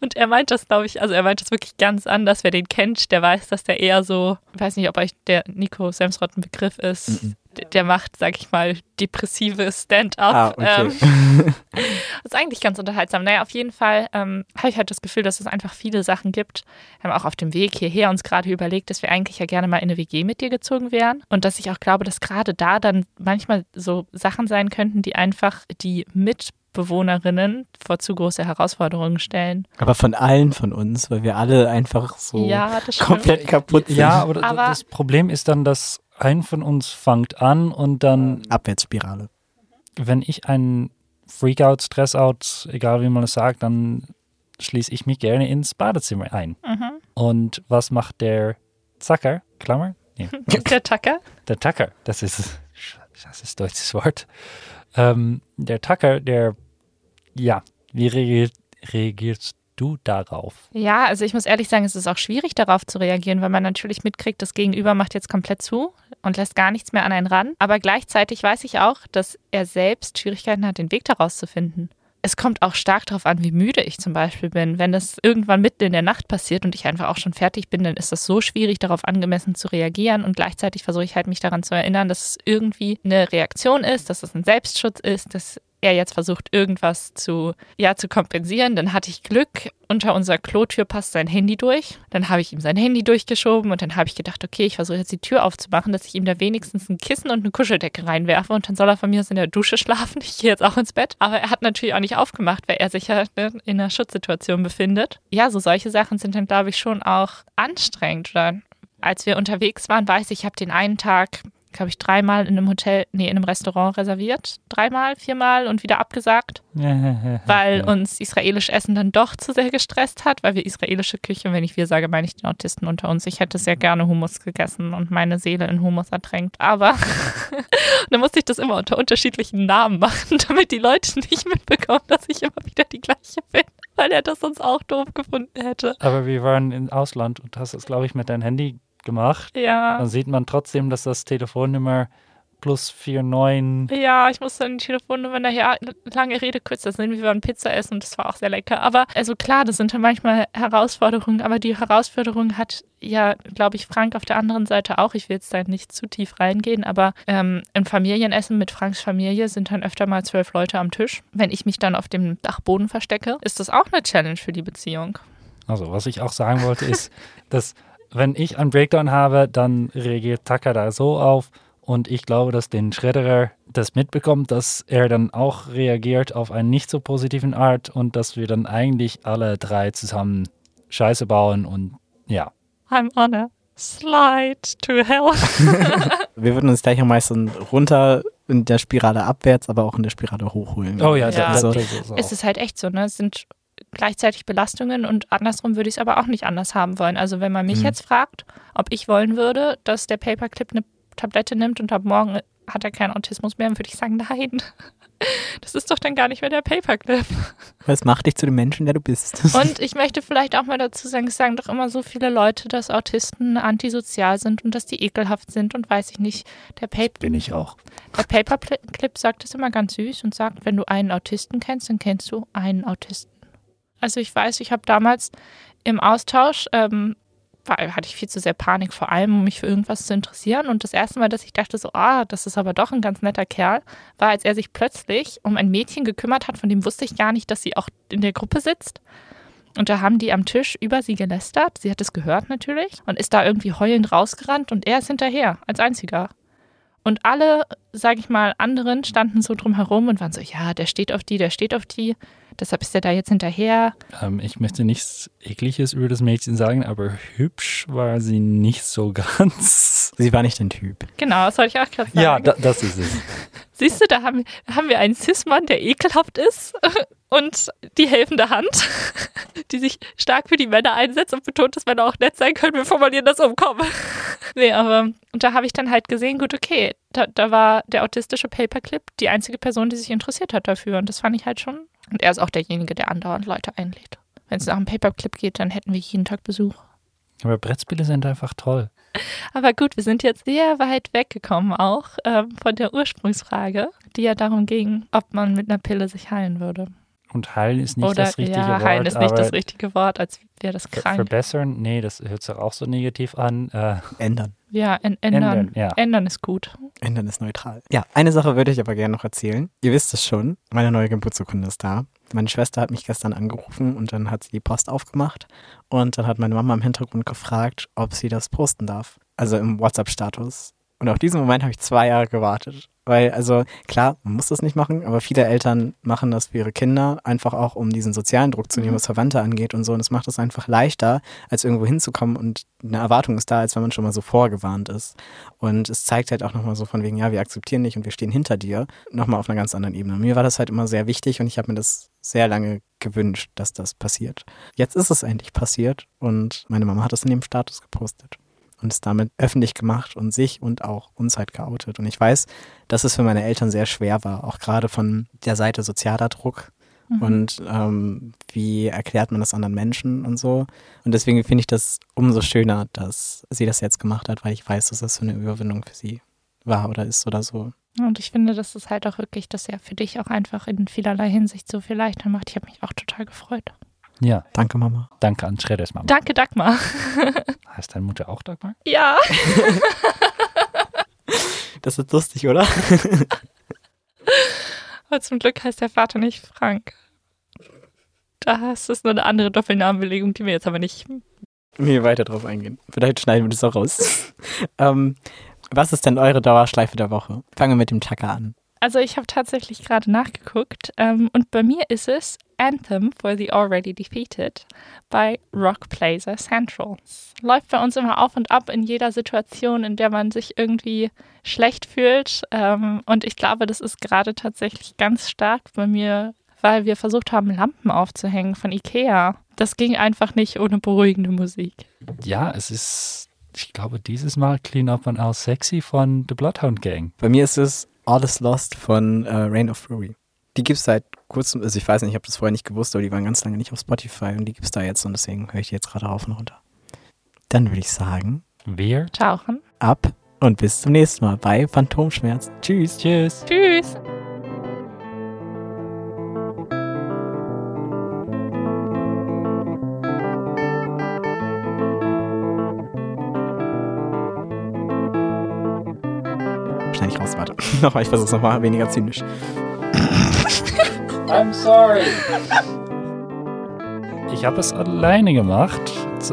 Und er meint das, glaube ich, also er meint das wirklich ganz anders. Wer den kennt, der weiß, dass der eher so, ich weiß nicht, ob euch der Nico Semsrott ein Begriff ist. -mm der macht, sag ich mal, depressive Stand-up. Ah, okay. ähm, das <laughs> ist eigentlich ganz unterhaltsam. Naja, auf jeden Fall ähm, habe ich halt das Gefühl, dass es einfach viele Sachen gibt. Wir haben auch auf dem Weg hierher uns gerade überlegt, dass wir eigentlich ja gerne mal in eine WG mit dir gezogen wären. Und dass ich auch glaube, dass gerade da dann manchmal so Sachen sein könnten, die einfach die Mitbewohnerinnen vor zu große Herausforderungen stellen. Aber von allen von uns, weil wir alle einfach so ja, komplett kaputt sind. Ja, aber, aber das Problem ist dann, dass ein von uns fängt an und dann. Abwärtsspirale. Wenn ich einen Freakout, Stressout, egal wie man es sagt, dann schließe ich mich gerne ins Badezimmer ein. Mhm. Und was macht der Zacker? Klammer? Nee. <laughs> Der Tacker? Der Tacker, das ist, das ist deutsches Wort. Ähm, der Tacker, der, ja, wie reagiert, reagierst du darauf? Ja, also ich muss ehrlich sagen, es ist auch schwierig darauf zu reagieren, weil man natürlich mitkriegt, das Gegenüber macht jetzt komplett zu und lässt gar nichts mehr an einen ran. Aber gleichzeitig weiß ich auch, dass er selbst Schwierigkeiten hat, den Weg daraus zu finden. Es kommt auch stark darauf an, wie müde ich zum Beispiel bin. Wenn das irgendwann mitten in der Nacht passiert und ich einfach auch schon fertig bin, dann ist das so schwierig, darauf angemessen zu reagieren. Und gleichzeitig versuche ich halt mich daran zu erinnern, dass es irgendwie eine Reaktion ist, dass es ein Selbstschutz ist, dass er jetzt versucht, irgendwas zu, ja, zu kompensieren. Dann hatte ich Glück, unter unserer Klotür passt sein Handy durch. Dann habe ich ihm sein Handy durchgeschoben und dann habe ich gedacht, okay, ich versuche jetzt die Tür aufzumachen, dass ich ihm da wenigstens ein Kissen und eine Kuscheldecke reinwerfe und dann soll er von mir aus in der Dusche schlafen. <laughs> Ich gehe jetzt auch ins Bett. Aber er hat natürlich auch nicht aufgemacht, weil er sich ja in einer Schutzsituation befindet. Ja, so solche Sachen sind dann, glaube ich, schon auch anstrengend. Oder als wir unterwegs waren, weiß ich, ich habe den einen Tag glaube ich, dreimal in einem Hotel, nee, in einem Restaurant reserviert. Dreimal, viermal und wieder abgesagt, <laughs> weil uns israelisch Essen dann doch zu sehr gestresst hat, weil wir israelische Küche, wenn ich wir sage, meine ich den Autisten unter uns. Ich hätte sehr gerne Hummus gegessen und meine Seele in Hummus ertränkt. Aber <laughs> dann musste ich das immer unter unterschiedlichen Namen machen, <laughs> damit die Leute nicht mitbekommen, dass ich immer wieder die gleiche bin weil er das sonst auch doof gefunden hätte. Aber wir waren im Ausland und hast es, glaube ich, mit deinem Handy gemacht. Ja. Dann sieht man trotzdem, dass das Telefonnummer plus 49. Ja, ich musste die Telefonnummer nachher, lange Rede, kurzer Sinn, wir waren Pizza essen und das war auch sehr lecker. Aber also klar, das sind dann manchmal Herausforderungen, aber die Herausforderung hat ja, glaube ich, Frank auf der anderen Seite auch. Ich will jetzt da nicht zu tief reingehen, aber ähm, im Familienessen mit Franks Familie sind dann öfter mal zwölf Leute am Tisch. Wenn ich mich dann auf dem Dachboden verstecke, ist das auch eine Challenge für die Beziehung. Also, was ich auch sagen wollte, ist, <laughs> dass wenn ich einen Breakdown habe, dann reagiert Tucker da so auf. Und ich glaube, dass den Schredderer das mitbekommt, dass er dann auch reagiert auf einen nicht so positiven Art und dass wir dann eigentlich alle drei zusammen Scheiße bauen und ja. I'm on a slide to hell. <laughs> wir würden uns gleich am meisten runter in der Spirale abwärts, aber auch in der Spirale hochholen. Oh ja, ja. Das, das, das, das es ist halt echt so, ne? Es sind gleichzeitig Belastungen und andersrum würde ich es aber auch nicht anders haben wollen. Also wenn man mich mhm. jetzt fragt, ob ich wollen würde, dass der Paperclip eine Tablette nimmt und ab morgen hat er keinen Autismus mehr, dann würde ich sagen, nein. <laughs> Das ist doch dann gar nicht mehr der Paperclip. Was macht dich zu dem Menschen, der du bist? <laughs> Und ich möchte vielleicht auch mal dazu sagen, es sagen doch immer so viele Leute, dass Autisten antisozial sind und dass die ekelhaft sind und weiß ich nicht. Der Paper bin ich auch. Der Paperclip sagt das immer ganz süß und sagt, wenn du einen Autisten kennst, dann kennst du einen Autisten. Also ich weiß, ich habe damals im Austausch, ähm, hatte ich viel zu sehr Panik, vor allem um mich für irgendwas zu interessieren. Und das erste Mal, dass ich dachte so, ah, das ist aber doch ein ganz netter Kerl, war, als er sich plötzlich um ein Mädchen gekümmert hat, von dem wusste ich gar nicht, dass sie auch in der Gruppe sitzt. Und da haben die am Tisch über sie gelästert. Sie hat es gehört natürlich und ist da irgendwie heulend rausgerannt und er ist hinterher als einziger. Und alle, sage ich mal, anderen standen so drum herum und waren so, ja, der steht auf die, der steht auf die. Deshalb ist er da jetzt hinterher. Ähm, ich möchte nichts Ekliges über das Mädchen sagen, aber hübsch war sie nicht so <laughs> ganz. Sie war nicht dein Typ. Genau, das wollte ich auch gerade sagen. Ja, da, das ist es. <laughs> Siehst du, da haben, haben wir einen Cis-Mann, der ekelhaft ist <laughs> und die helfende Hand, die sich stark für die Männer einsetzt und betont, dass Männer auch nett sein können. Wir formulieren das umkommen. nee, aber und da habe ich dann halt gesehen, gut, okay, da, da war der autistische Paperclip die einzige Person, die sich interessiert hat dafür und das fand ich halt schon. Und er ist auch derjenige, der andauernd Leute einlädt. Wenn es nach einem Paperclip geht, dann hätten wir jeden Tag Besuch. Aber Brettspiele sind einfach toll. Aber gut, wir sind jetzt sehr weit weggekommen auch ähm, von der Ursprungsfrage, die ja darum ging, ob man mit einer Pille sich heilen würde. Und heilen ist nicht Oder das richtige ja, Wort. heilen ist nicht das richtige Wort, als wäre das krank. Verbessern? Nee, das hört sich auch so negativ an. Äh, Ändern. Ja, ändern. Ändern, Ändern, ja. ist gut. Ändern ist neutral. Ja, eine Sache würde ich aber gerne noch erzählen. Ihr wisst es schon, meine neue Geburtsurkunde ist da. Meine Schwester hat mich gestern angerufen und dann hat sie die Post aufgemacht und dann hat meine Mama im Hintergrund gefragt, ob sie das posten darf. Also im WhatsApp-Status. Und auf diesen Moment habe ich zwei Jahre gewartet. Weil, also klar, man muss das nicht machen, aber viele Eltern machen das für ihre Kinder, einfach auch um diesen sozialen Druck zu nehmen, was Verwandte angeht und so. Und es macht es einfach leichter, als irgendwo hinzukommen und eine Erwartung ist da, als wenn man schon mal so vorgewarnt ist. Und es zeigt halt auch nochmal so von wegen, ja, wir akzeptieren dich und wir stehen hinter dir, nochmal auf einer ganz anderen Ebene. Mir war das halt immer sehr wichtig und ich habe mir das sehr lange gewünscht, dass das passiert. Jetzt ist es endlich passiert und meine Mama hat es in dem Status gepostet und es damit öffentlich gemacht und sich und auch uns halt geoutet. Und ich weiß, dass es für meine Eltern sehr schwer war, auch gerade von der Seite sozialer Druck. Mhm. Und ähm, wie erklärt man das anderen Menschen und so. Und deswegen finde ich das umso schöner, dass sie das jetzt gemacht hat, weil ich weiß, dass das so eine Überwindung für sie war oder ist oder so. Und ich finde, dass es halt auch wirklich das ja für dich auch einfach in vielerlei Hinsicht so viel leichter macht. Ich habe mich auch total gefreut. Ja, Danke, Mama. danke an Schredders Mama. Danke, Dagmar. <laughs> Heißt deine Mutter auch Dagmar? Ja. <laughs> Das ist lustig, oder? <laughs> Aber zum Glück heißt der Vater nicht Frank. Da ist nur eine andere Doppelnamenbelegung, die wir jetzt aber nicht. Nee, weiter drauf eingehen. Vielleicht schneiden wir das auch raus. ähm, was ist denn eure Dauerschleife der Woche? Fangen wir mit dem Chaka an. Also ich habe tatsächlich gerade nachgeguckt ähm, und bei mir ist es Anthem for the Already Defeated bei Rock Placer Central. Läuft bei uns immer auf und ab in jeder Situation, in der man sich irgendwie schlecht fühlt. Ähm, und ich glaube, das ist gerade tatsächlich ganz stark bei mir, weil wir versucht haben, Lampen aufzuhängen von Ikea. Das ging einfach nicht ohne beruhigende Musik. Ja, es ist, ich glaube, dieses Mal Clean Up and All Sexy von The Bloodhound Gang. Bei mir ist es All is Lost von äh, Reign of Fury. Die gibt es seit kurzem, also ich weiß nicht, ich habe das vorher nicht gewusst, aber die waren ganz lange nicht auf Spotify und die gibt es da jetzt und deswegen höre ich die jetzt gerade rauf und runter. Dann würde ich sagen, Wer? Tauchen. ab und bis zum nächsten Mal bei Phantomschmerz. Tschüss. Tschüss. Tschüss. <laughs> nochmal, ich versuche es nochmal weniger zynisch. <laughs> I'm sorry. Ich habe es alleine gemacht.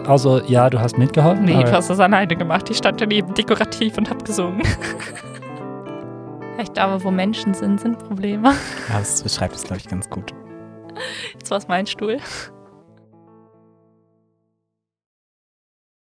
Also, ja, du hast mitgeholfen. Nee, du hast das alleine gemacht. Ich stand daneben dekorativ und hab gesungen. <laughs> Ich glaube, wo Menschen sind, sind Probleme. Ja, das beschreibt es, glaube ich, ganz gut. Jetzt war es mein Stuhl.